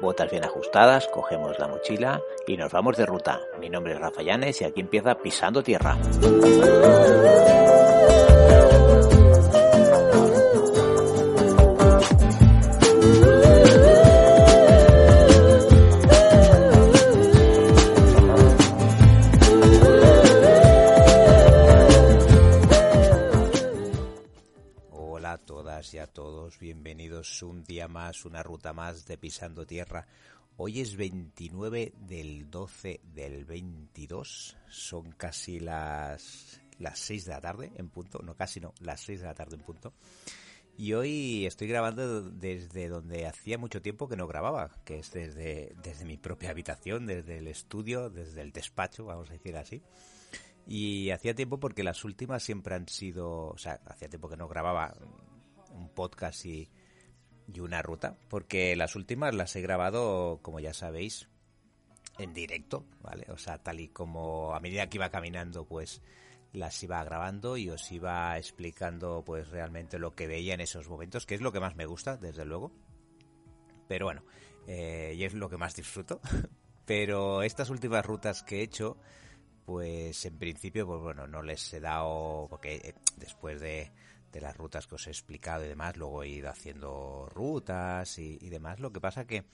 Botas bien ajustadas, cogemos la mochila y nos vamos de ruta. Mi nombre es Rafa Llanes y aquí empieza Pisando Tierra. Bienvenidos un día más, una ruta más de Pisando Tierra. Hoy es 29 del 12 del 22, son casi las, las 6 de la tarde en punto, no casi no, las 6 de la tarde en punto. Y hoy estoy grabando desde donde hacía mucho tiempo que no grababa, que es desde, desde mi propia habitación, desde el estudio, desde el despacho, vamos a decir así. Y hacía tiempo porque las últimas siempre han sido, o sea, hacía tiempo que no grababa un podcast y, una ruta, porque las últimas las he grabado, como ya sabéis, en directo, ¿vale? O sea, tal y como a medida que iba caminando, pues las iba grabando y os iba explicando pues realmente lo que veía en esos momentos, que es lo que más me gusta, desde luego. Pero bueno, eh, y es lo que más disfruto. Pero estas últimas rutas que he hecho, pues en principio, pues bueno, no les he dado, porque eh, después de, de las rutas que os he explicado y demás, luego he ido haciendo rutas y, y, demás. Lo que pasa que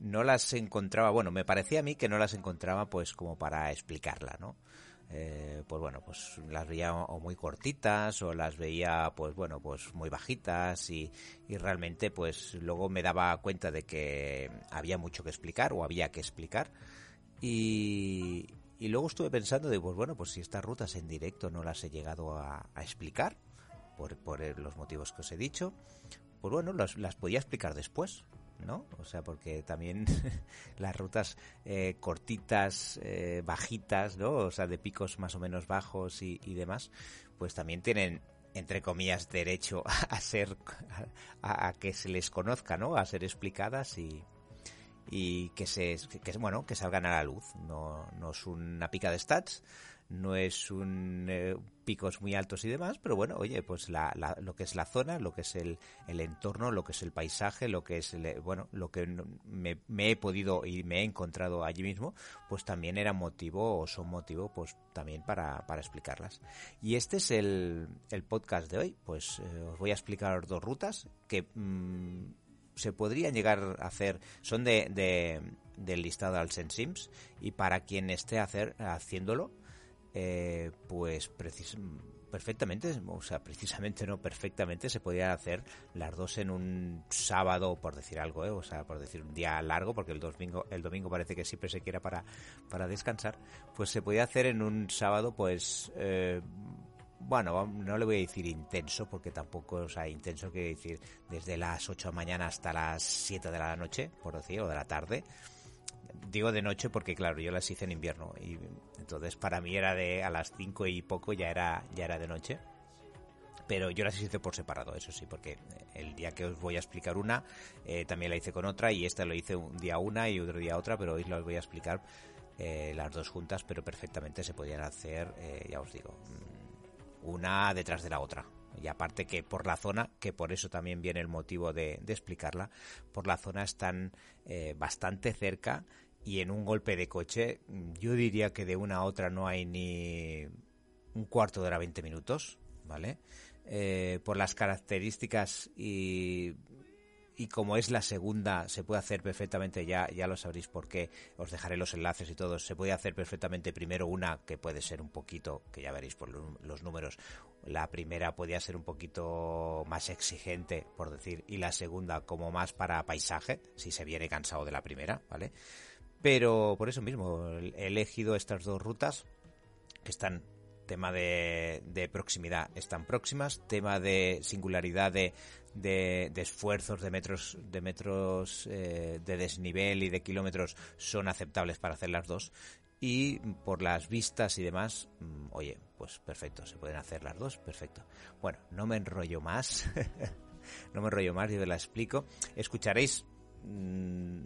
no las encontraba, bueno, me parecía a mí que no las encontraba pues como para explicarla, ¿no? Eh, pues bueno, pues las veía o muy cortitas o las veía pues bueno, pues muy bajitas y, y realmente pues luego me daba cuenta de que había mucho que explicar o había que explicar y, y luego estuve pensando de, pues bueno, pues si estas rutas en directo no las he llegado a, a explicar, por, por, los motivos que os he dicho, pues bueno, las, las podía explicar después, ¿no? O sea, porque también las rutas eh, cortitas, eh, bajitas, ¿no? O sea, de picos más o menos bajos y, y demás, pues también tienen entre comillas derecho a ser a, que se les conozca, ¿no? A ser explicadas y, y que se que, bueno que salgan a la luz no, no es una pica de stats no es un eh, picos muy altos y demás pero bueno oye pues la, la, lo que es la zona lo que es el, el, entorno lo que es el paisaje lo que es el, bueno lo que me, he podido y me he encontrado allí mismo pues también era motivo o son motivo pues también para, para explicarlas. Y este es el, el podcast de hoy. Pues eh, os voy a explicar dos rutas que mmm, se podrían llegar a hacer, son de, de del listado al Sims y para quien esté hacer, haciéndolo, eh, pues perfectamente, o sea, precisamente no perfectamente se podrían hacer las dos en un sábado, por decir algo, ¿eh? o sea, por decir un día largo, porque el domingo, el domingo parece que siempre se quiera para, para descansar, pues se podía hacer en un sábado, pues eh, bueno, no le voy a decir intenso, porque tampoco, o sea, intenso quiere decir desde las 8 de la mañana hasta las 7 de la noche, por decir, o de la tarde. Digo de noche porque, claro, yo las hice en invierno y entonces para mí era de a las 5 y poco ya era, ya era de noche. Pero yo las hice por separado, eso sí, porque el día que os voy a explicar una, eh, también la hice con otra y esta lo hice un día una y otro día otra, pero hoy las voy a explicar eh, las dos juntas, pero perfectamente se podían hacer, eh, ya os digo, una detrás de la otra. Y aparte que por la zona, que por eso también viene el motivo de, explicarla, por la zona están eh, bastante cerca y en un golpe de coche, yo diría que de una a otra no hay ni un cuarto de hora 20 minutos, ¿vale? Eh, por las características y y como es la segunda, se puede hacer perfectamente, ya, ya lo sabréis por qué, os dejaré los enlaces y todo, se puede hacer perfectamente primero una que puede ser un poquito, que ya veréis por los números, la primera podría ser un poquito más exigente, por decir, y la segunda como más para paisaje, si se viene cansado de la primera, ¿vale? Pero por eso mismo he elegido estas dos rutas que están tema de, de, proximidad están próximas, tema de singularidad de, de, esfuerzos de metros de metros eh, de desnivel y de kilómetros son aceptables para hacer las dos y por las vistas y demás, mm, oye, pues perfecto, se pueden hacer las dos, perfecto. Bueno, no me enrollo más, no me enrollo más, yo la explico. Escucharéis, mm,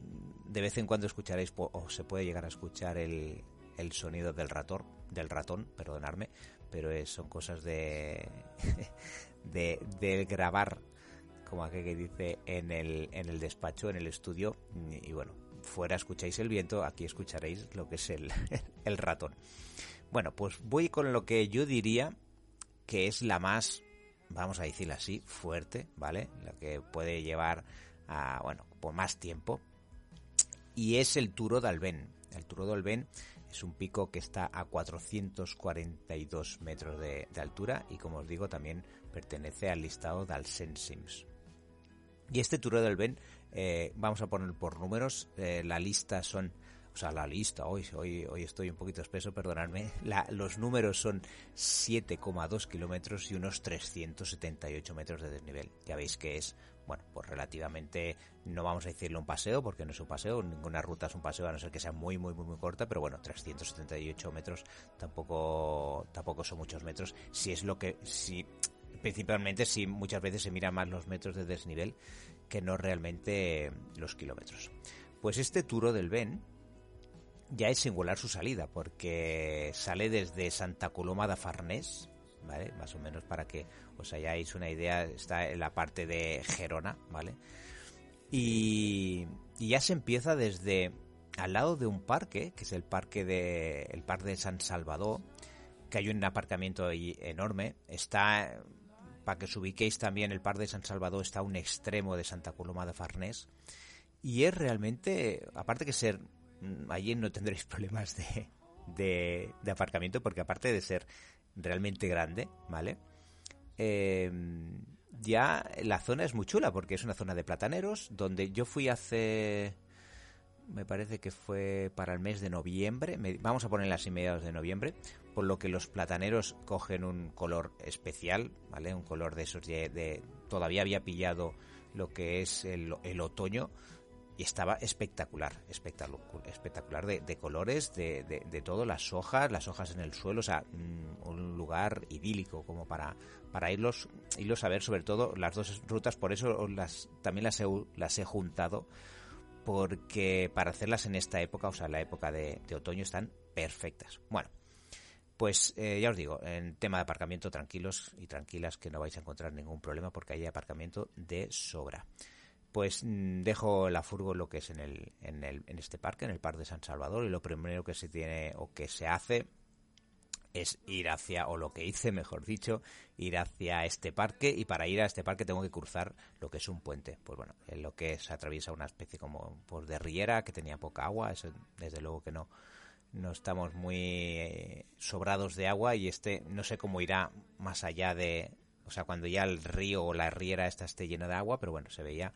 de vez en cuando escucharéis, o se puede llegar a escuchar el, el sonido del ratón, del ratón, perdonarme, pero son cosas de, de, grabar como aquel que dice en el, en el despacho, en el estudio, y bueno, fuera escucháis el viento, aquí escucharéis lo que es el, el ratón. Bueno, pues voy con lo que yo diría que es la más, vamos a decirlo así, fuerte, ¿vale? La que puede llevar a, bueno, por más tiempo. Y es el Turo de Alben. El Turo de Alben es un pico que está a 442 metros de, altura y como os digo también pertenece al listado de Alsensims. Y este Tour del Ben, eh, vamos a poner por números, eh, la lista son, o sea, la lista, hoy, hoy estoy un poquito espeso, perdonadme, los números son 7,2 kilómetros y unos 378 metros de desnivel. Ya veis que es, bueno, pues relativamente, no vamos a decirlo un paseo, porque no es un paseo, ninguna ruta es un paseo, a no ser que sea muy, muy, muy, muy corta, pero bueno, 378 metros tampoco, tampoco son muchos metros, si es lo que, si principalmente si muchas veces se mira más los metros de desnivel que no realmente los kilómetros. Pues este Turo del Ben ya es singular su salida, porque sale desde Santa Coloma de Farnés, ¿vale? Más o menos para que os hayáis una idea, está en la parte de Gerona, ¿vale? Y, ya se empieza desde al lado de un parque, que es el parque de el parque de San Salvador, que hay un aparcamiento ahí enorme, está para que os ubiquéis también, el Par de San Salvador está a un extremo de Santa Coloma de Farnés. Y es realmente, aparte que ser, mm, allí no tendréis problemas de, de, aparcamiento, porque aparte de ser realmente grande, ¿vale? Em, ya la zona es muy chula, porque es una zona de plataneros, donde yo fui hace me parece que fue para el mes de noviembre, vamos a poner las mediados de noviembre, por lo que los plataneros cogen un color especial, ¿vale? Un color de esos de, todavía había pillado lo que es el, otoño y estaba espectacular, espectacular, de, colores, de, de, todo, las hojas, las hojas en el suelo, o sea, mm, un lugar idílico como para, para irlos, irlos a ver, sobre todo las dos rutas, por eso las, también las las he juntado porque para hacerlas en esta época, o sea, la época de, otoño, están perfectas. Bueno, pues eh, ya os digo, en tema de aparcamiento, tranquilos y tranquilas que no vais a encontrar ningún problema porque hay aparcamiento de sobra. Pues mm, dejo la furgo lo que es en, el, en, el, en este parque, en el Parque de San Salvador, y lo primero que se tiene o que se hace es ir hacia, o lo que hice, mejor dicho, ir hacia este parque y para ir a este parque tengo que cruzar lo que es un puente. Pues bueno, en lo que se atraviesa una especie como pues, de riera que tenía poca agua, eso desde luego que no, no estamos muy eh, sobrados de agua y este no sé cómo irá más allá de, o sea, cuando ya el río o la riera esta esté llena de agua, pero bueno, se veía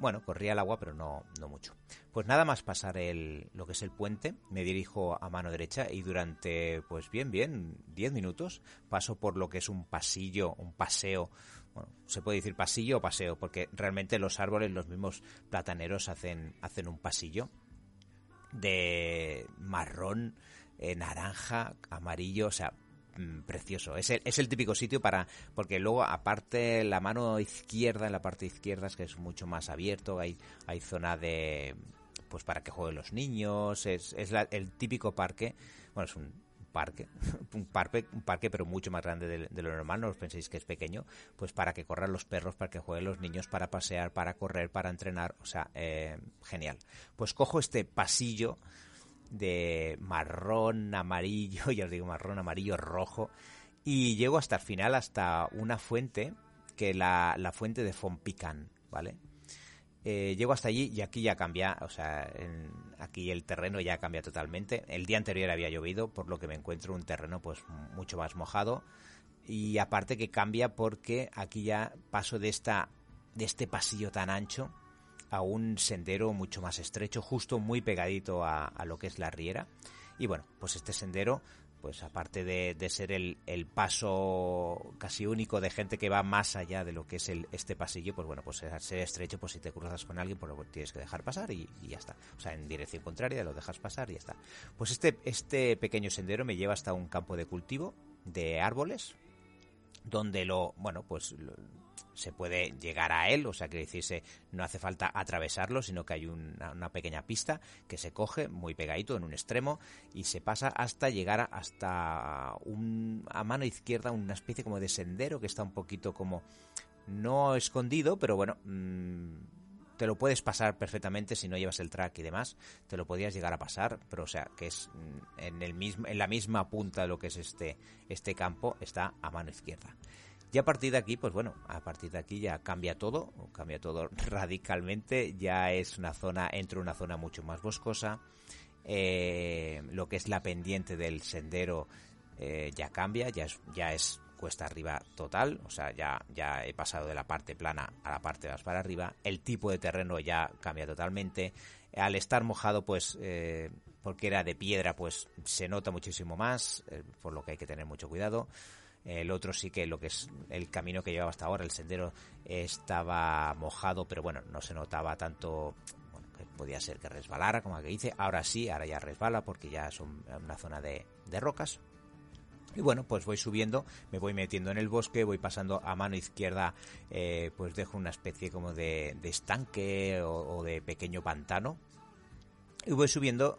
bueno, corría el agua, pero no, no mucho. Pues nada más pasar el, lo que es el puente, me dirijo a mano derecha y durante, pues bien, bien, 10 minutos paso por lo que es un pasillo, un paseo. Bueno, se puede decir pasillo o paseo, porque realmente los árboles, los mismos plataneros hacen, hacen un pasillo de marrón, eh, naranja, amarillo, o sea, Mm, precioso. Es el, es el típico sitio para, porque luego aparte la mano izquierda, en la parte izquierda es que es mucho más abierto, hay, hay zona de, pues para que jueguen los niños, es, es el típico parque, bueno, es un parque, un parque, un parque pero mucho más grande de, lo normal, no os penséis que es pequeño, pues para que corran los perros, para que jueguen los niños, para pasear, para correr, para entrenar, o sea, eh, genial. Pues cojo este pasillo, de marrón, amarillo, ya os digo marrón, amarillo, rojo, y llego hasta el final, hasta una fuente, que la, la fuente de Fompican, ¿vale? Eh, llego hasta allí y aquí ya cambia, o sea, aquí el terreno ya cambia totalmente. El día anterior había llovido, por lo que me encuentro un terreno pues mucho más mojado y aparte que cambia porque aquí ya paso de esta de este pasillo tan ancho a un sendero mucho más estrecho, justo muy pegadito a, lo que es la riera. Y bueno, pues este sendero pues aparte de, ser el, paso casi único de gente que va más allá de lo que es el, este pasillo, pues bueno, pues al ser estrecho, pues si te cruzas con alguien, pues lo tienes que dejar pasar y, ya está. O sea, en dirección contraria lo dejas pasar y ya está. Pues este, este pequeño sendero me lleva hasta un campo de cultivo de árboles, donde lo, bueno, pues se puede llegar a él, o sea, que decirse, no hace falta atravesarlo, sino que hay una, pequeña pista que se coge muy pegadito en un extremo y se pasa hasta llegar hasta un, a mano izquierda una especie como de sendero que está un poquito como no escondido, pero bueno, mm, te lo puedes pasar perfectamente si no llevas el track y demás, te lo podrías llegar a pasar, pero o sea, que es mm, en el mismo en la misma punta de lo que es este este campo está a mano izquierda. Y a partir de aquí, pues bueno, a partir de aquí ya cambia todo, cambia todo radicalmente, ya es una zona, entra una zona mucho más boscosa, eh, lo que es la pendiente del sendero eh, ya cambia, ya es, cuesta arriba total, o sea, ya, ya he pasado de la parte plana a la parte más para arriba, el tipo de terreno ya cambia totalmente, al estar mojado, pues, eh, porque era de piedra, pues se nota muchísimo más, por lo que hay que tener mucho cuidado. El otro sí que lo que es el camino que llevaba hasta ahora, el sendero, estaba mojado, pero bueno, no se notaba tanto bueno, que podía ser que resbalara, como que dice. Ahora sí, ahora ya resbala porque ya es una zona de, rocas. Y bueno, pues voy subiendo, me voy metiendo en el bosque, voy pasando a mano izquierda, eh, pues dejo una especie como de, estanque o, de pequeño pantano. Y voy subiendo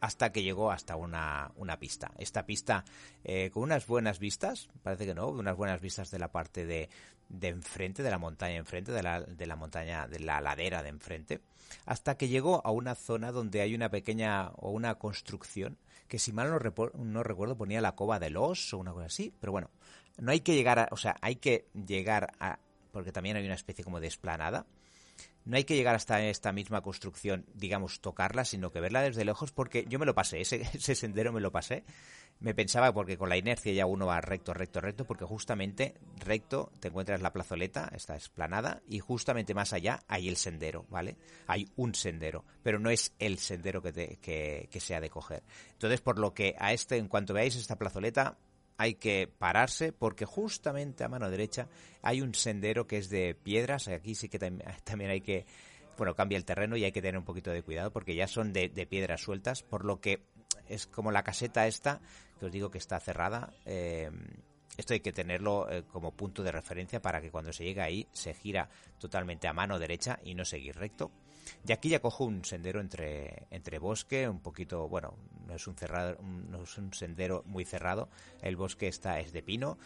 hasta que llegó hasta una, una pista. Esta pista eh, con unas buenas vistas, parece que no, unas buenas vistas de la parte de, de enfrente, de la montaña enfrente, de la, de la montaña, de la ladera de enfrente, hasta que llegó a una zona donde hay una pequeña o una construcción que si mal no, no recuerdo ponía la cova de los o una cosa así, pero bueno, no hay que llegar a, o sea, hay que llegar a, porque también hay una especie como de esplanada, no hay que llegar hasta esta misma construcción, digamos, tocarla, sino que verla desde lejos, porque yo me lo pasé, ese, ese sendero me lo pasé. Me pensaba, porque con la inercia ya uno va recto, recto, recto, porque justamente recto te encuentras la plazoleta, esta esplanada, y justamente más allá hay el sendero, ¿vale? Hay un sendero, pero no es el sendero que, te, que, que sea de coger. Entonces, por lo que a este, en cuanto veáis esta plazoleta, hay que pararse porque justamente a mano derecha hay un sendero que es de piedras. Aquí sí que también hay que, bueno, cambia el terreno y hay que tener un poquito de cuidado porque ya son de, piedras sueltas, por lo que es como la caseta esta, que os digo que está cerrada. Eh, esto hay que tenerlo eh, como punto de referencia para que cuando se llegue ahí se gira totalmente a mano derecha y no seguir recto. Y aquí ya cojo un sendero entre, entre bosque, un poquito, bueno, no es un cerrado, no es un sendero muy cerrado. El bosque está es de pino.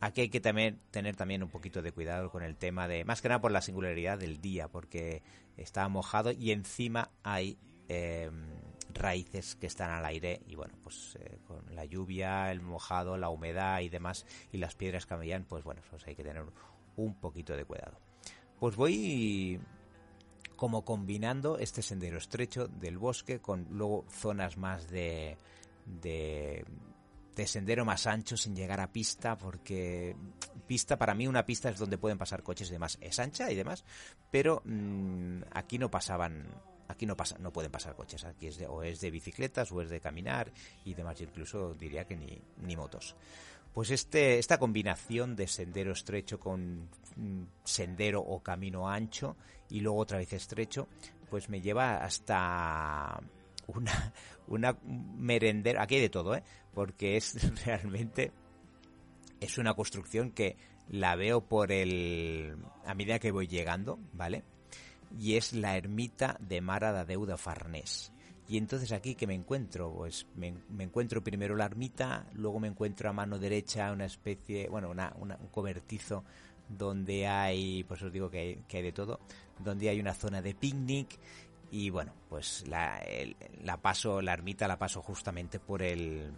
Aquí hay que también tener también un poquito de cuidado con el tema de, más que nada por la singularidad del día, porque está mojado y encima hay em, raíces que están al aire y bueno, pues eh, con la lluvia, el mojado, la humedad y demás y las piedras cambian, pues bueno, pues hay que tener un poquito de cuidado. Pues voy como combinando este sendero estrecho del bosque con luego zonas más de, de, sendero más ancho sin llegar a pista porque pista para mí una pista es donde pueden pasar coches y demás. Es ancha y demás pero mm, aquí no pasaban aquí no pasa no pueden pasar coches. Aquí es de, o es de bicicletas o es de caminar y demás. Incluso diría que ni, ni motos pues este, esta combinación de sendero estrecho con mm, sendero o camino ancho y luego otra vez estrecho, pues me lleva hasta una, una merendera, aquí hay de todo, ¿eh? porque es realmente, es una construcción que la veo por el, a medida que voy llegando, ¿vale? Y es la ermita de Mara da Deuda Farnés. Y entonces aquí que me encuentro, pues me, encuentro primero la ermita, luego me encuentro a mano derecha una especie, bueno, una, un cobertizo donde hay, pues os digo que hay, de todo, donde hay una zona de picnic y bueno, pues la, la paso, la ermita la paso justamente por el,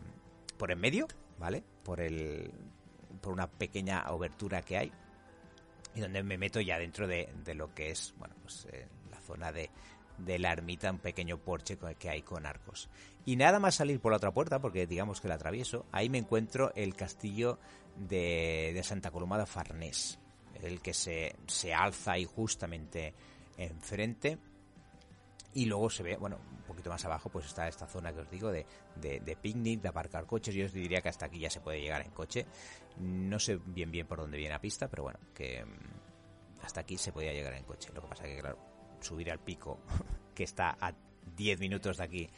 por en medio, ¿vale? Por el, por una pequeña abertura que hay y donde me meto ya dentro de, de lo que es, bueno, pues eh, la zona de, de la ermita, un pequeño porche que hay con arcos. Y nada más salir por la otra puerta, porque digamos que la atravieso, ahí me encuentro el castillo de, Santa Columada Farnés, el que se, se alza ahí justamente enfrente. Y luego se ve, bueno, un poquito más abajo, pues está esta zona que os digo de, de, picnic, de aparcar coches. Yo os diría que hasta aquí ya se puede llegar en coche. No sé bien bien por dónde viene la pista, pero bueno, que mm, hasta aquí se podía llegar en coche. Lo que pasa que, claro, subir al pico, que está a 10 minutos de aquí,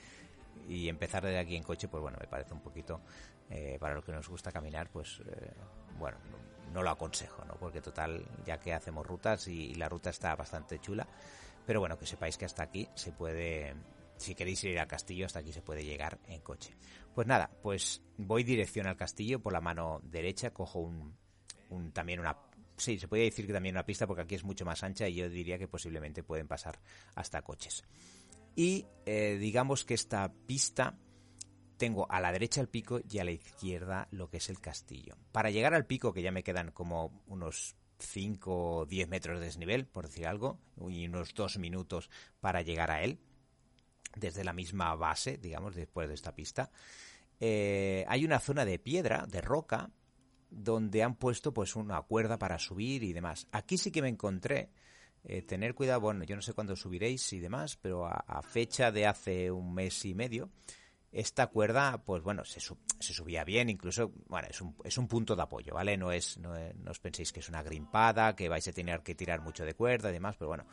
y empezar desde aquí en coche, pues bueno, me parece un poquito, eh, para los que nos gusta caminar, pues eh, bueno, no, lo aconsejo, ¿no? Porque total, ya que hacemos rutas y la ruta está bastante chula, pero bueno, que sepáis que hasta aquí se puede, si queréis ir al castillo, hasta aquí se puede llegar en coche. Pues nada, pues voy dirección al castillo por la mano derecha, cojo un, un también una sí, se podría decir que también una pista porque aquí es mucho más ancha y yo diría que posiblemente pueden pasar hasta coches. Y eh, digamos que esta pista tengo a la derecha el pico y a la izquierda lo que es el castillo. Para llegar al pico, que ya me quedan como unos 5 o 10 metros de desnivel, por decir algo, y unos 2 minutos para llegar a él, desde la misma base, digamos, después de esta pista. Eh, hay una zona de piedra, de roca, donde han puesto pues una cuerda para subir y demás. Aquí sí que me encontré eh, tener cuidado, bueno, yo no sé cuándo subiréis y demás, pero a, fecha de hace un mes y medio, esta cuerda, pues bueno, se, se subía bien, incluso, bueno, es un, es un punto de apoyo, ¿vale? No es, no, os penséis que es una grimpada, que vais a tener que tirar mucho de cuerda y demás, pero bueno,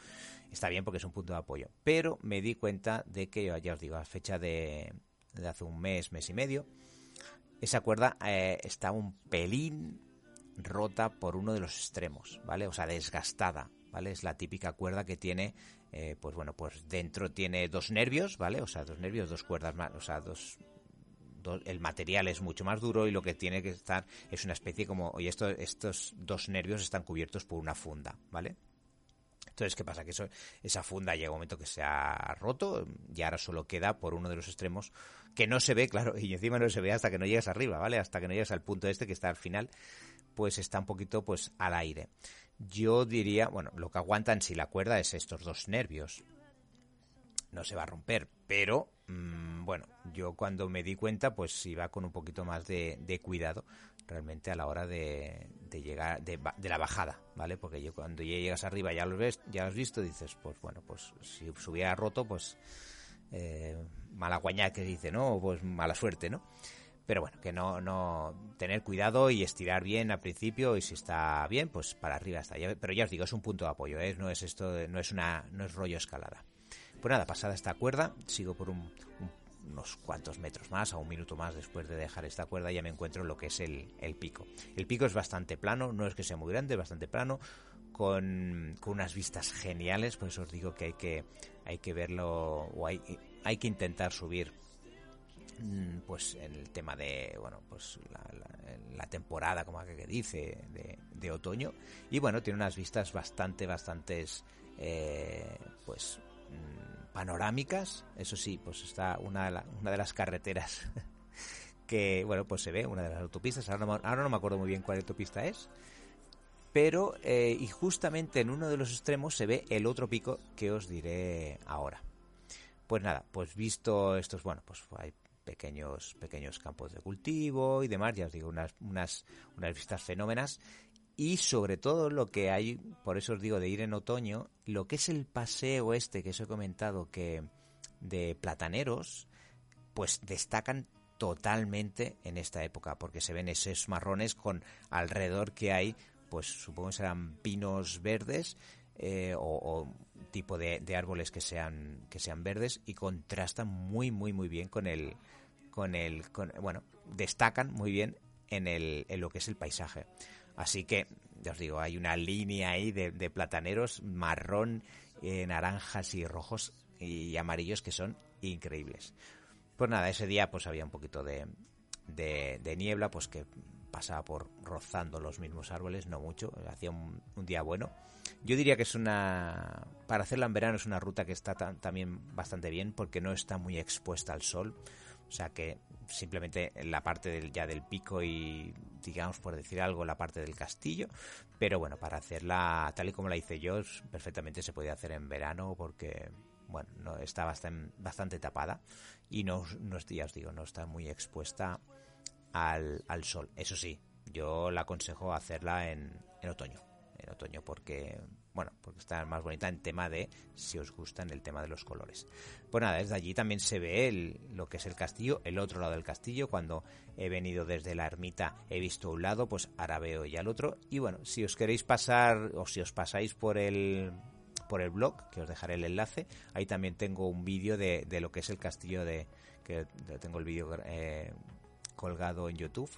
está bien porque es un punto de apoyo. Pero me di cuenta de que, ya os digo, a fecha de, de hace un mes, mes y medio, esa cuerda eh, está un pelín rota por uno de los extremos, ¿vale? O sea, desgastada, ¿vale? Es la típica cuerda que tiene, eh, pues bueno, pues dentro tiene dos nervios, ¿vale? O sea, dos nervios, dos cuerdas más, o sea, dos, el material es mucho más duro y lo que tiene que estar es una especie como, oye, esto, estos dos nervios están cubiertos por una funda, ¿vale? Entonces, ¿qué pasa? Que eso, esa funda llega un momento que se ha roto y ahora solo queda por uno de los extremos que no se ve, claro, y encima no se ve hasta que no llegas arriba, ¿vale? Hasta que no llegas al punto este que está al final, pues está un poquito pues al aire. Yo diría, bueno, lo que aguantan si la cuerda es estos dos nervios. No se va a romper, pero mm, bueno, yo cuando me di cuenta, pues iba con un poquito más de, cuidado realmente a la hora de, llegar, de, la bajada, ¿vale? Porque yo cuando ya llegas arriba ya lo ves, ya lo has visto, dices, pues bueno, pues si hubiera roto, pues eh, mala guaña que dice, ¿no? Pues mala suerte, ¿no? Pero bueno, que no, no tener cuidado y estirar bien al principio y si está bien, pues para arriba está. Pero ya os digo, es un punto de apoyo, ¿eh? no es esto, no es una, no es rollo escalada. Pues nada, pasada esta cuerda, sigo por unos cuantos metros más, a un minuto más después de dejar esta cuerda, ya me encuentro en lo que es el, pico. El pico es bastante plano, no es que sea muy grande, bastante plano, con, unas vistas geniales, por eso os digo que hay que, hay que verlo, o hay, que intentar subir Mm, pues en el tema de bueno pues la, temporada como que dice de, otoño y bueno tiene unas vistas bastante bastantes eh, pues mm, panorámicas eso sí pues está una de, una de las carreteras que bueno pues se ve una de las autopistas ahora no, ahora no me acuerdo muy bien cuál autopista es pero eh, y justamente en uno de los extremos se ve el otro pico que os diré ahora pues nada, pues visto estos, bueno, pues hay pequeños, pequeños campos de cultivo y demás, ya os digo, unas, unas, unas vistas fenómenas. Y sobre todo lo que hay, por eso os digo de ir en otoño, lo que es el paseo este que os he comentado que de plataneros, pues destacan totalmente en esta época, porque se ven esos marrones con alrededor que hay, pues supongo que serán pinos verdes eh, o, tipo de, de, árboles que sean que sean verdes y contrastan muy muy muy bien con el con el, bueno, destacan muy bien en, el, en lo que es el paisaje. Así que, ya os digo, hay una línea ahí de, plataneros marrón, eh, naranjas y rojos y amarillos que son increíbles. Pues nada, ese día pues había un poquito de, de, niebla, pues que pasaba por rozando los mismos árboles, no mucho, hacía un, día bueno. Yo diría que es una, para hacerla en verano es una ruta que está también bastante bien porque no está muy expuesta al sol. O sea que simplemente la parte del, ya del pico y, digamos, por decir algo, la parte del castillo. Pero bueno, para hacerla tal y como la hice yo, perfectamente se puede hacer en verano porque, bueno, no, está bastante, bastante tapada y no, no, ya os digo, no está muy expuesta al, al sol. Eso sí, yo la aconsejo hacerla en, en otoño. En otoño porque bueno, porque está más bonita en tema de si os gustan el tema de los colores. Pues nada, desde allí también se ve lo que es el castillo, el otro lado del castillo. Cuando he venido desde la ermita he visto un lado, pues ahora veo ya el otro. Y bueno, si os queréis pasar o si os pasáis por el por el blog, que os dejaré el enlace, ahí también tengo un vídeo de, de lo que es el castillo de que tengo el vídeo eh, colgado en YouTube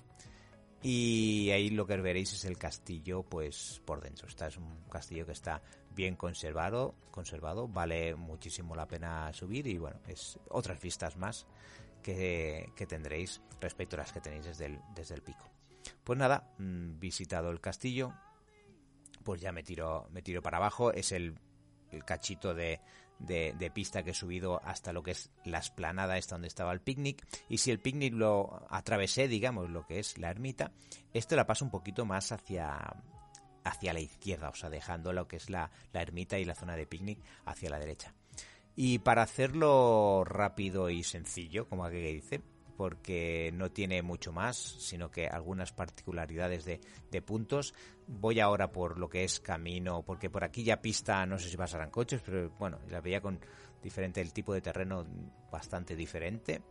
y ahí lo que veréis es el castillo pues por dentro. Está es un castillo que está bien conservado, conservado, vale muchísimo la pena subir y bueno, es otras vistas más que, tendréis respecto a las que tenéis desde el, desde el pico. Pues nada, mm, visitado el castillo, pues ya me tiro, me tiro para abajo, es el, el cachito de, de, pista que he subido hasta lo que es la esplanada esta donde estaba el picnic. Y si el picnic lo atravesé digamos lo que es la ermita esto la paso un poquito más hacia hacia la izquierda o sea dejando lo que es la, la ermita y la zona de picnic hacia la derecha. Y para hacerlo rápido y sencillo como aquí dice porque no tiene mucho más, sino que algunas particularidades de, puntos. Voy ahora por lo que es camino, porque por aquí ya pista, no sé si pasarán coches, pero bueno, la veía con diferente, el tipo de terreno bastante diferente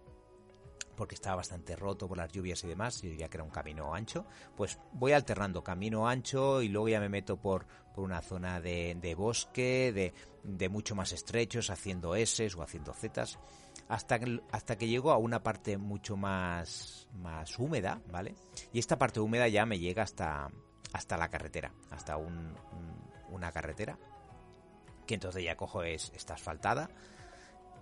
porque estaba bastante roto por las lluvias y demás, y diría que era un camino ancho, pues voy alternando camino ancho y luego ya me meto por, por una zona de, bosque, de, de, mucho más estrechos, haciendo S o haciendo Z hasta que, hasta que llego a una parte mucho más, más húmeda, ¿vale? Y esta parte húmeda ya me llega hasta, hasta la carretera, hasta un, una carretera, que entonces ya cojo es, está asfaltada,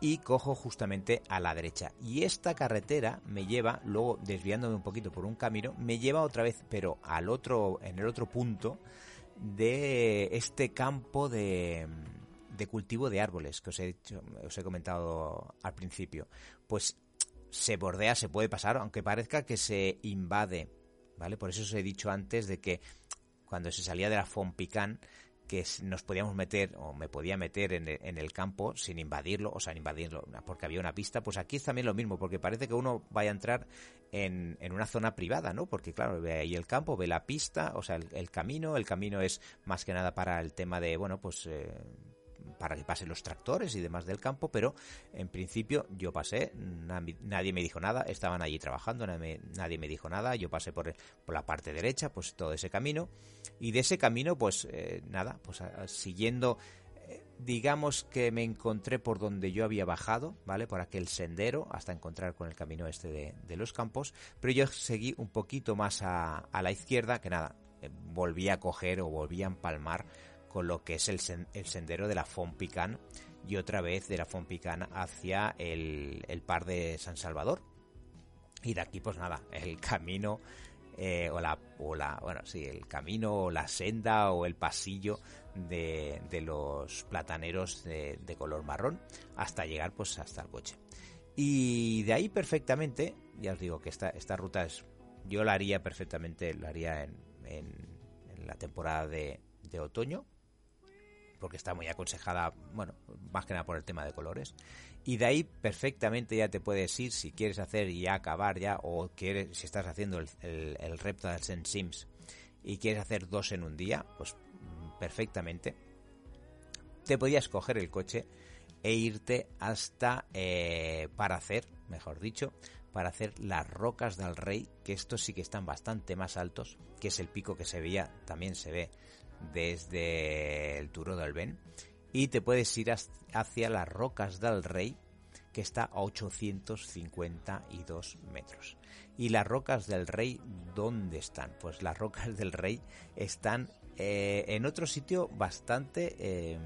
y cojo justamente a la derecha. Y esta carretera me lleva, luego desviándome un poquito por un camino, me lleva otra vez, pero al otro, en el otro punto de este campo de, de cultivo de árboles que os he, dicho, os he comentado al principio, pues se bordea, se puede pasar, aunque parezca que se invade, ¿vale? Por eso os he dicho antes de que cuando se salía de la Fompican que nos podíamos meter, o me podía meter en el, campo sin invadirlo, o sea, invadirlo, porque había una pista, pues aquí es también lo mismo, porque parece que uno vaya a entrar en, en una zona privada, ¿no? Porque claro, ve ahí el campo, ve la pista, o sea, el, camino, el camino es más que nada para el tema de, bueno, pues... Eh, para que pasen los tractores y demás del campo, pero en principio yo pasé, nadie me dijo nada, estaban allí trabajando, nadie me dijo nada, yo pasé por, la parte derecha, pues todo ese camino, y de ese camino, pues eh, nada, pues siguiendo eh, digamos que me encontré por donde yo había bajado, ¿vale? Por aquel sendero hasta encontrar con el camino este de, los campos, pero yo seguí un poquito más a, a la izquierda, que nada, eh, volví a coger o volví a empalmar con lo que es el, sendero de la Fompican y otra vez de la Fompican hacia el, par de San Salvador. Y de aquí, pues nada, el camino eh, o, la, o la, bueno, sí, el camino o la senda o el pasillo de, los plataneros de, color marrón hasta llegar pues hasta el coche. Y de ahí perfectamente, ya os digo que esta, esta ruta es, yo la haría perfectamente, la haría en, en, la temporada de otoño, porque está muy aconsejada, bueno, más que nada por el tema de colores. Y de ahí perfectamente ya te puedes ir si quieres hacer y acabar ya, o quieres, si estás haciendo el, el, el Sims y quieres hacer dos en un día, pues mm, perfectamente. Te podías coger el coche e irte hasta eh, para hacer, mejor dicho, para hacer las rocas del rey, que estos sí que están bastante más altos, que es el pico que se veía, también se ve desde el Turo del Ben y te puedes ir hacia las Rocas del Rey que está a 852 metros. ¿Y las Rocas del Rey dónde están? Pues las Rocas del Rey están eh, en otro sitio bastante em,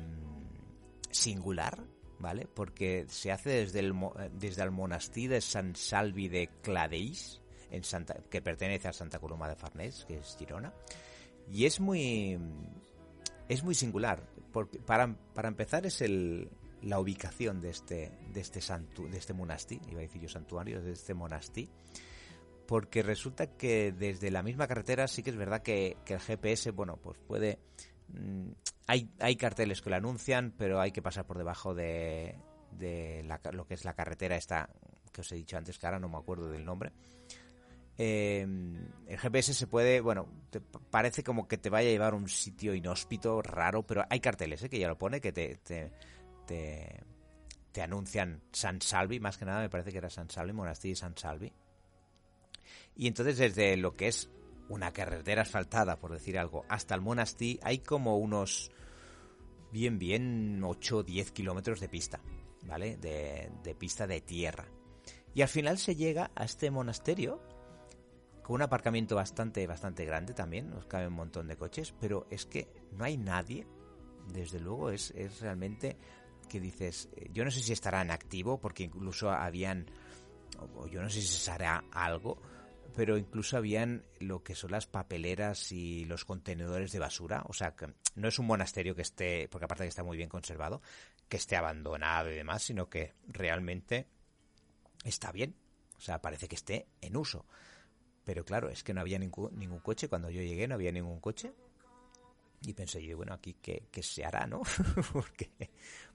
singular, ¿vale? Porque se hace desde el, desde el monasterio de San Salvi de Cladeis, en Santa, que pertenece a Santa Coloma de Farnés, que es Girona. Y es muy es muy singular, porque para, para empezar es el, la ubicación de este de este santu, de este monasterio, iba a decir yo santuario, de este monasterio, porque resulta que desde la misma carretera sí que es verdad que, que el GPS, bueno, pues puede mm, hay, hay carteles que lo anuncian, pero hay que pasar por debajo de, de la, lo que es la carretera esta que os he dicho antes, que ahora no me acuerdo del nombre eh, el GPS se puede, bueno, parece como que te vaya a llevar a un sitio inhóspito, raro, pero hay carteles ¿eh? que ya lo pone, que te, te, te, anuncian San Salvi, más que nada me parece que era San Salvi, Monasterio San Salvi. Y entonces desde lo que es una carretera asfaltada, por decir algo, hasta el monasterio hay como unos bien, bien 8 o 10 kilómetros de pista, ¿vale? De, de pista de tierra. Y al final se llega a este monasterio con un aparcamiento bastante, bastante grande también, nos cabe un montón de coches, pero es que no hay nadie, desde luego, es, es realmente que dices, eh, yo no sé si estará en activo, porque incluso habían, o yo no sé si se hará algo, pero incluso habían lo que son las papeleras y los contenedores de basura, o sea, que no es un monasterio que esté, porque aparte que está muy bien conservado, que esté abandonado y demás, sino que realmente está bien, o sea, parece que esté en uso. Pero claro, es que no había ningún, ningún coche. Cuando yo llegué no había ningún coche. Y pensé yo, bueno, aquí qué, se hará, ¿no? porque,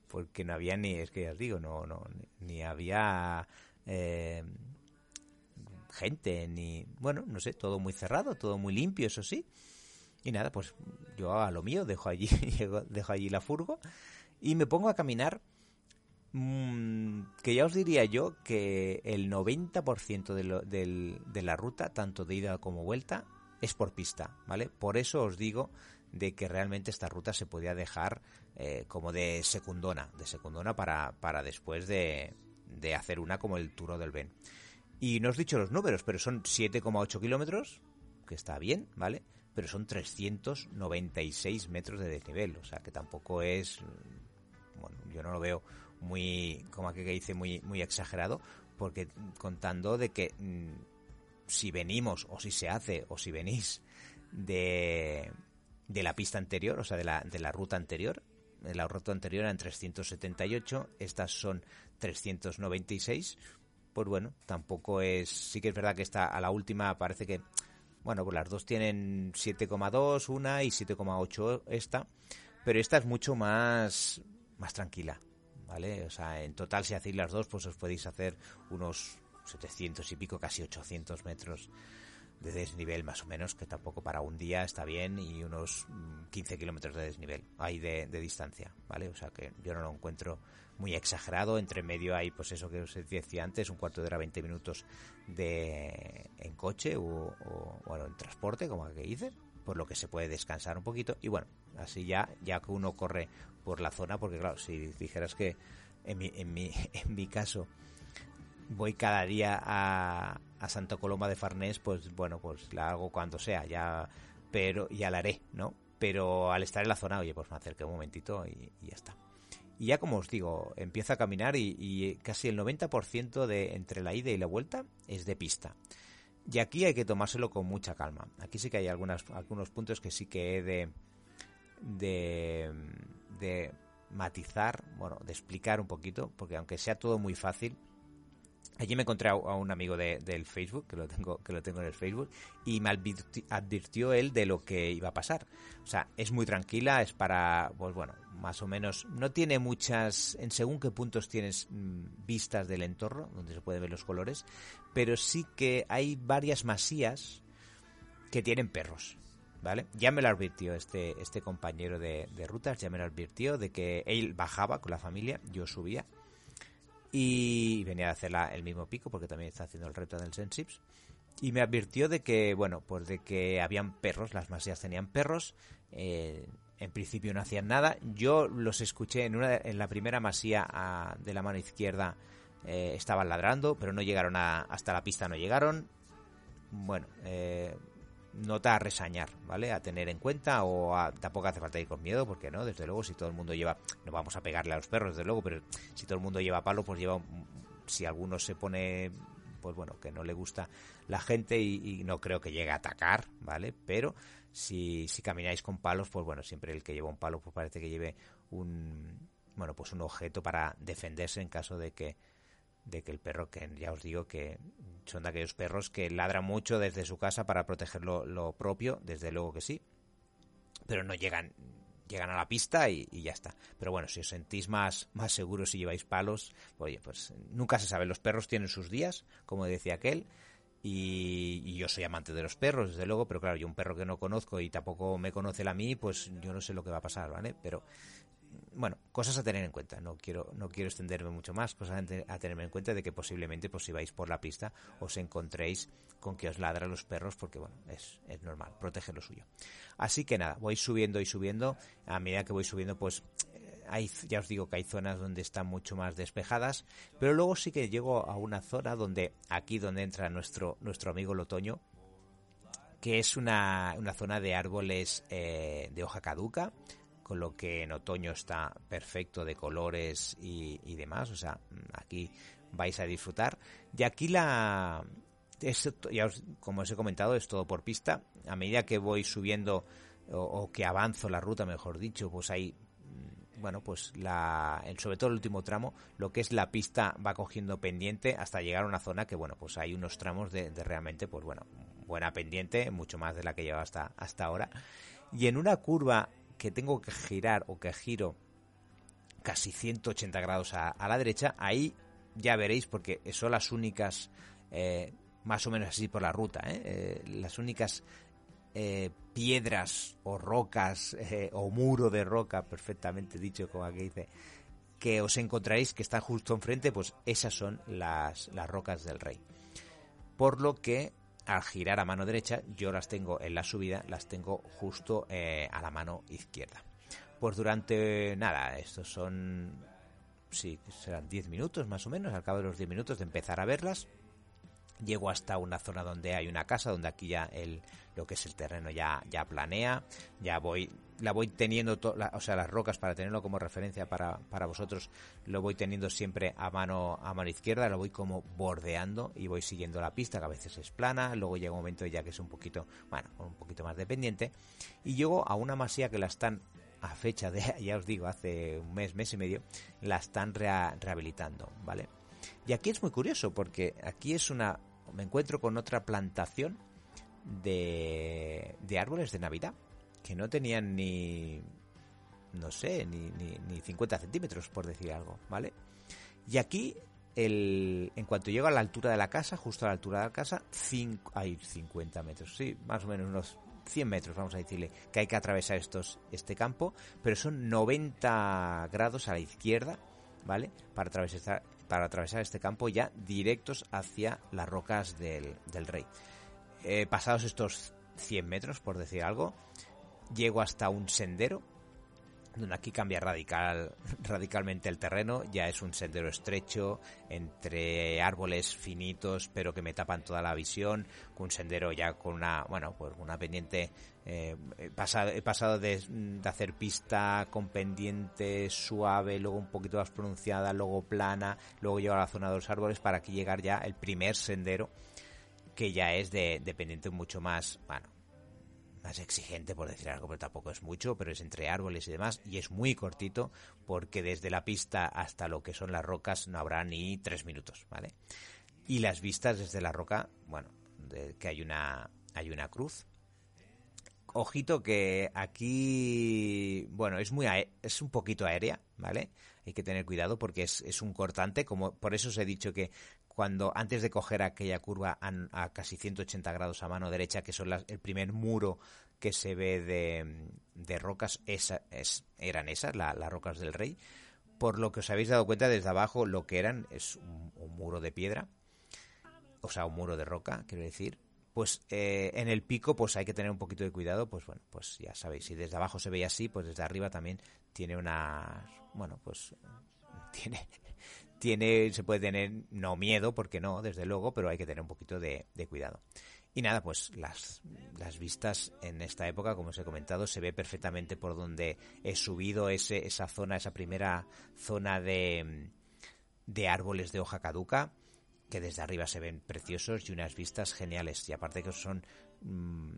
porque no había ni, es que ya os digo, no, no, ni había eh, gente, ni, bueno, no sé, todo muy cerrado, todo muy limpio, eso sí. Y nada, pues yo a lo mío, dejo allí, dejo allí la furgo y me pongo a caminar Mm, que ya os diría yo que el 90% de, de la ruta, tanto de ida como vuelta, es por pista, ¿vale? Por eso os digo de que realmente esta ruta se podía dejar eh, como de secundona, de secundona para, para después de, de hacer una como el Turo del Ben. Y no os he dicho los números, pero son 7,8 kilómetros, que está bien, ¿vale? Pero son 396 metros de desnivel, o sea que tampoco es, bueno, yo no lo veo muy, como que dice, muy, muy exagerado, porque contando de que mm, si venimos, o si se hace, o si venís de, de la pista anterior, o sea, de la, de la ruta anterior, de la ruta anterior eran 378, estas son 396, pues bueno, tampoco es, sí que es verdad que está a la última parece que, bueno, pues las dos tienen 7,2 una y 7,8 esta, pero esta es mucho más, más tranquila, ¿vale? O sea, en total si hacéis las dos, pues os podéis hacer unos 700 y pico, casi 800 metros de desnivel más o menos, que tampoco para un día está bien, y unos 15 mm, kilómetros de desnivel, hay de, distancia, ¿vale? O sea que yo no lo encuentro muy exagerado, entre medio hay pues eso que os decía antes, un cuarto de hora, 20 minutos de en coche o, bueno, en transporte, como que hice, por lo que se puede descansar un poquito, y bueno, así ya, ya que uno corre por la zona, porque claro, si dijeras que en mi, en mi, en mi caso voy cada día a, a Santa Coloma de Farnés, pues bueno, pues la hago cuando sea, ya, pero ya la haré, ¿no? Pero al estar en la zona, oye, pues me acerqué un momentito y, ya está. Y ya como os digo, empiezo a caminar y, casi el 90% de entre la ida y la vuelta es de pista. Y aquí hay que tomárselo con mucha calma. Aquí sí que hay algunas, algunos puntos que sí que he de, de de matizar, bueno, de explicar un poquito, porque aunque sea todo muy fácil, allí me encontré a un amigo de, del Facebook, que lo tengo, que lo tengo en el Facebook, y me advirtió él de lo que iba a pasar. O sea, es muy tranquila, es para, pues bueno, más o menos, no tiene muchas, en según qué puntos tienes mm, vistas del entorno, donde se pueden ver los colores, pero sí que hay varias masías que tienen perros. ¿Vale? Ya me lo advirtió este, este compañero de, rutas, ya me lo advirtió de que él bajaba con la familia, yo subía y venía a hacer el mismo pico porque también está haciendo el reto del Sensips y me advirtió de que, bueno, pues de que habían perros, las masías tenían perros, eh, en principio no hacían nada, yo los escuché en, una, en la primera masía de la mano izquierda, eh, estaban ladrando, pero no llegaron a, hasta la pista, no llegaron, bueno, eh, nota a resañar, ¿vale? A tener en cuenta o tampoco hace falta ir con miedo, porque no, desde luego si todo el mundo lleva, no vamos a pegarle a los perros, desde luego, pero si todo el mundo lleva palo, pues lleva, si alguno se pone, pues bueno, que no le gusta la gente y, no creo que llegue a atacar, ¿vale? Pero si, si camináis con palos, pues bueno, siempre el que lleva un palo, pues parece que lleve un, bueno, pues un objeto para defenderse en caso de que de que el perro, que ya os digo que son de aquellos perros que ladran mucho desde su casa para proteger lo, propio, desde luego que sí, pero no llegan llegan a la pista y, ya está. Pero bueno, si os sentís más, más seguros si lleváis palos, oye, pues nunca se sabe, los perros tienen sus días, como decía aquel, Y, yo soy amante de los perros, desde luego, pero claro, yo un perro que no conozco y tampoco me conoce a mí, pues yo no sé lo que va a pasar, ¿vale? Pero bueno, cosas a tener en cuenta. No quiero, no quiero extenderme mucho más, cosas a, tenerme en cuenta de que posiblemente, pues si vais por la pista, os encontréis con que os ladran los perros, porque bueno, es, es normal, protege lo suyo. Así que nada, voy subiendo y subiendo. A medida que voy subiendo, pues hay, ya os digo que hay zonas donde están mucho más despejadas, pero luego sí que llego a una zona donde, aquí donde entra nuestro, nuestro amigo el otoño, que es una, una zona de árboles eh, de hoja caduca, con lo que en otoño está perfecto de colores y, demás, o sea, aquí vais a disfrutar. Y aquí la... ya como os he comentado, es todo por pista. A medida que voy subiendo o, que avanzo la ruta, mejor dicho, pues hay bueno, pues la, sobre todo el último tramo, lo que es la pista va cogiendo pendiente hasta llegar a una zona que, bueno, pues hay unos tramos de, realmente, pues bueno, buena pendiente, mucho más de la que lleva hasta, hasta ahora. Y en una curva que tengo que girar o que giro casi 180 grados a, la derecha, ahí ya veréis porque son las únicas, eh, más o menos así por la ruta, ¿eh? Eh, las únicas piedras o rocas o muro de roca, perfectamente dicho como aquí dice, que os encontraréis que está justo enfrente, pues esas son las, las rocas del rey. Por lo que al girar a mano derecha, yo las tengo en la subida, las tengo justo eh, a la mano izquierda. Pues durante, nada, estos son, sí, serán 10 minutos más o menos, al cabo de los 10 minutos de empezar a verlas, llego hasta una zona donde hay una casa, donde aquí ya el, lo que es el terreno ya, ya planea, ya voy, la voy teniendo, o sea, las rocas para tenerlo como referencia para, para vosotros, lo voy teniendo siempre a mano, a mano izquierda, lo voy como bordeando y voy siguiendo la pista, que a veces es plana, luego llega un momento ya que es un poquito, bueno, un poquito más dependiente, y llego a una masía que la están a fecha de, ya os digo, hace un mes, mes y medio, la están rehabilitando, ¿vale? Y aquí es muy curioso porque aquí es una, me encuentro con otra plantación de, de árboles de Navidad que no tenían ni, no sé, ni, ni, 50 centímetros, por decir algo, ¿vale? Y aquí, el, en cuanto llego a la altura de la casa, justo a la altura de la casa, hay 50 metros, sí, más o menos unos 100 metros, vamos a decirle, que hay que atravesar estos, este campo, pero son 90 grados a la izquierda, ¿vale? Para atravesar, para atravesar este campo ya directos hacia las rocas del, del rey. Eh, pasados estos 100 metros, por decir algo, llego hasta un sendero, donde aquí cambia radical, radicalmente el terreno, ya es un sendero estrecho, entre árboles finitos, pero que me tapan toda la visión, un sendero ya con una, bueno, pues una pendiente, eh, he pasado, de, de, hacer pista con pendiente suave, luego un poquito más pronunciada, luego plana, luego llego a la zona de los árboles para aquí llegar ya el primer sendero que ya es de, dependiente mucho más, bueno, más exigente por decir algo, pero tampoco es mucho, pero es entre árboles y demás, y es muy cortito porque desde la pista hasta lo que son las rocas no habrá ni tres minutos, ¿vale? Y las vistas desde la roca, bueno, que hay una, hay una cruz. Ojito que aquí, bueno, es muy, es un poquito aérea, ¿vale? Hay que tener cuidado porque es, es un cortante, como por eso os he dicho que cuando antes de coger aquella curva a, casi 180 grados a mano derecha, que son el primer muro que se ve de, rocas, esa, es, eran esas, las rocas del rey. Por lo que os habéis dado cuenta desde abajo, lo que eran es un, muro de piedra, o sea, un muro de roca, quiero decir. Pues eh, en el pico, pues hay que tener un poquito de cuidado, pues bueno, pues ya sabéis, si desde abajo se veía así, pues desde arriba también tiene una, bueno, pues tiene tiene, se puede tener, no miedo, porque no, desde luego, pero hay que tener un poquito de, cuidado. Y nada, pues las, las vistas en esta época, como os he comentado, se ve perfectamente por donde he subido ese, esa zona, esa primera zona de, de árboles de hoja caduca, que desde arriba se ven preciosos y unas vistas geniales. Y aparte que son mm,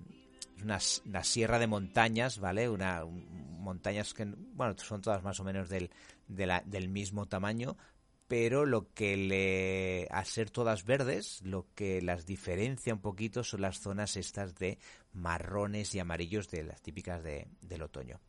una, sierra de montañas, ¿vale? Una, montañas que, bueno, son todas más o menos del, del mismo tamaño, pero lo que le, a ser todas verdes, lo que las diferencia un poquito son las zonas estas de marrones y amarillos de las típicas de, del otoño.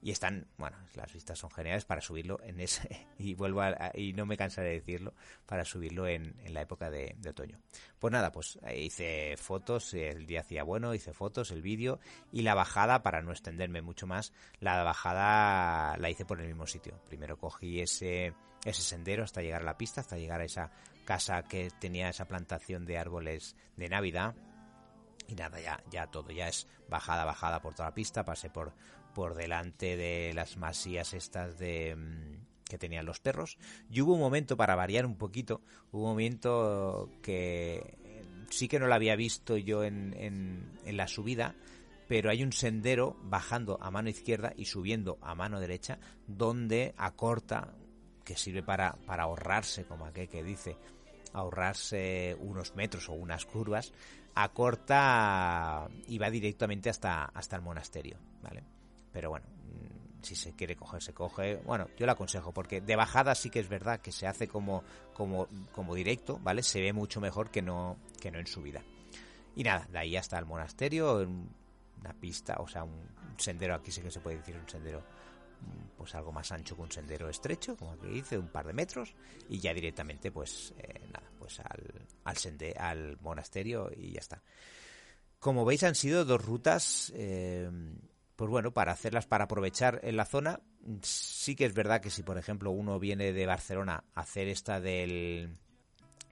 y están, bueno, las vistas son geniales para subirlo en ese, y vuelvo a, y no me cansaré de decirlo, para subirlo en, en la época de, de, otoño. Pues nada, pues hice fotos, el día hacía bueno, hice fotos, el vídeo, y la bajada, para no extenderme mucho más, la bajada la hice por el mismo sitio. Primero cogí ese, ese sendero hasta llegar a la pista, hasta llegar a esa casa que tenía esa plantación de árboles de Navidad, y nada, ya, ya todo, ya es bajada, bajada por toda la pista, pasé por, por delante de las masías estas de mm, que tenían los perros. Y hubo un momento, para variar un poquito, hubo un momento que sí que no lo había visto yo en, en, en la subida, pero hay un sendero bajando a mano izquierda y subiendo a mano derecha, donde acorta, que sirve para, para ahorrarse, como aquel que dice, ahorrarse unos metros o unas curvas, acorta y va directamente hasta, hasta el monasterio, ¿vale? Pero bueno, mm, si se quiere coger, se coge. Bueno, yo le aconsejo, porque de bajada sí que es verdad que se hace como, como, como directo, ¿vale? Se ve mucho mejor que no, que no en subida. Y nada, de ahí hasta el monasterio, una pista, o sea, un sendero, aquí sí que se puede decir un sendero pues algo más ancho que un sendero estrecho, como aquí dice, un par de metros, y ya directamente, pues eh, nada, pues al, al, al monasterio y ya está. Como veis, han sido dos rutas eh, pues bueno, para hacerlas, para aprovechar en la zona, sí que es verdad que si por ejemplo uno viene de Barcelona a hacer esta del,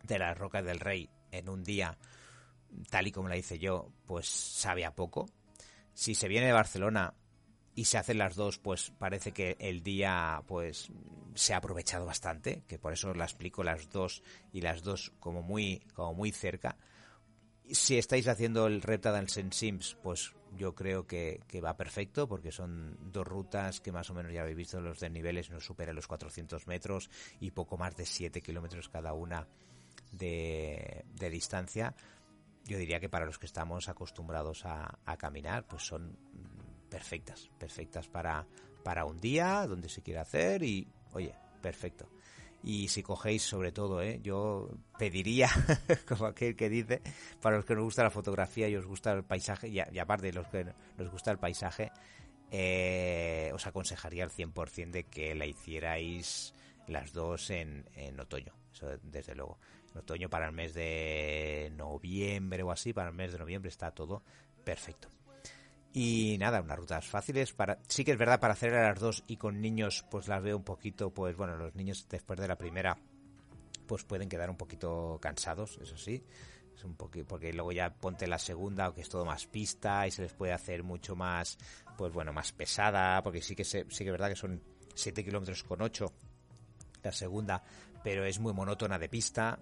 de las Rocas del Rey en un día, tal y como la hice yo, pues sabe a poco. Si se viene de Barcelona y se hacen las dos, pues parece que el día pues se ha aprovechado bastante, que por eso la explico las dos y las dos como muy, como muy cerca. Si estáis haciendo el Reptile en Sims, pues yo creo que, que, va perfecto porque son dos rutas que más o menos ya habéis visto los desniveles no superan los 400 metros y poco más de 7 kilómetros cada una de, de, distancia. Yo diría que para los que estamos acostumbrados a, a, caminar, pues son perfectas, perfectas para, para un día donde se quiera hacer y, oye, perfecto y si cogéis sobre todo, ¿eh? yo pediría, como aquel que dice, para los que nos gusta la fotografía y os gusta el paisaje, y, y aparte los que nos gusta el paisaje, eh, os aconsejaría al 100% de que la hicierais las dos en, en otoño, eso desde luego. En otoño para el mes de noviembre o así, para el mes de noviembre está todo perfecto. Y nada, unas rutas fáciles para, sí que es verdad para hacer a las dos y con niños pues las veo un poquito, pues bueno, los niños después de la primera pues pueden quedar un poquito cansados, eso sí, es un poquito, porque luego ya ponte la segunda, que es todo más pista y se les puede hacer mucho más, pues bueno, más pesada, porque sí que se, sí que es verdad que son 7 kilómetros con 8 la segunda, pero es muy monótona de pista,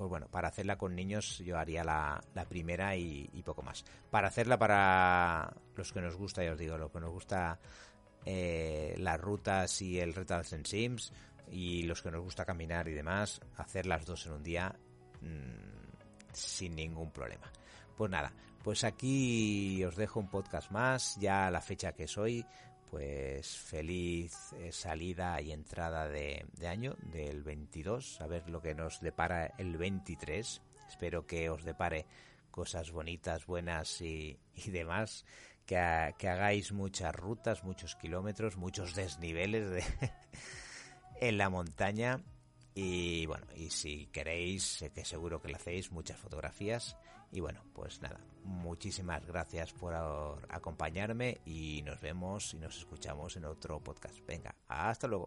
pues bueno, para hacerla con niños yo haría la, primera y, poco más. Para hacerla para los que nos gusta, ya os digo, los que nos gusta eh, las rutas y el Retals en Sims y los que nos gusta caminar y demás, hacer las dos en un día mmm, sin ningún problema. Pues nada, pues aquí os dejo un podcast más, ya la fecha que soy, pues feliz eh, salida y entrada de, año del 22, a ver lo que nos depara el 23. Espero que os depare cosas bonitas, buenas y, demás, que, que, hagáis muchas rutas, muchos kilómetros, muchos desniveles de en la montaña. Y bueno, y si queréis, que seguro que lo hacéis, muchas fotografías y bueno, pues nada, muchísimas gracias por acompañarme y nos vemos y nos escuchamos en otro podcast. Venga, hasta luego.